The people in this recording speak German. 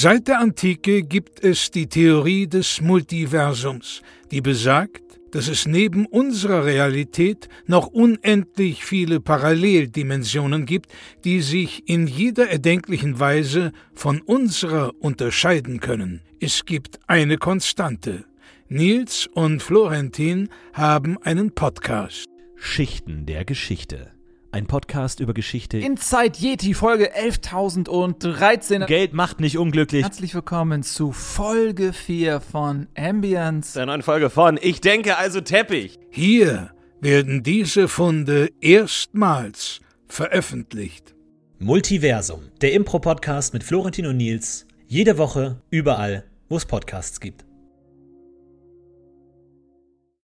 Seit der Antike gibt es die Theorie des Multiversums, die besagt, dass es neben unserer Realität noch unendlich viele Paralleldimensionen gibt, die sich in jeder erdenklichen Weise von unserer unterscheiden können. Es gibt eine Konstante. Nils und Florentin haben einen Podcast. Schichten der Geschichte. Ein Podcast über Geschichte. Inside Yeti Folge 11.013. Geld macht nicht unglücklich. Herzlich willkommen zu Folge 4 von Ambience. Der neuen Folge von Ich denke also Teppich. Hier werden diese Funde erstmals veröffentlicht. Multiversum, der Impro-Podcast mit Florentin und Nils. Jede Woche, überall, wo es Podcasts gibt.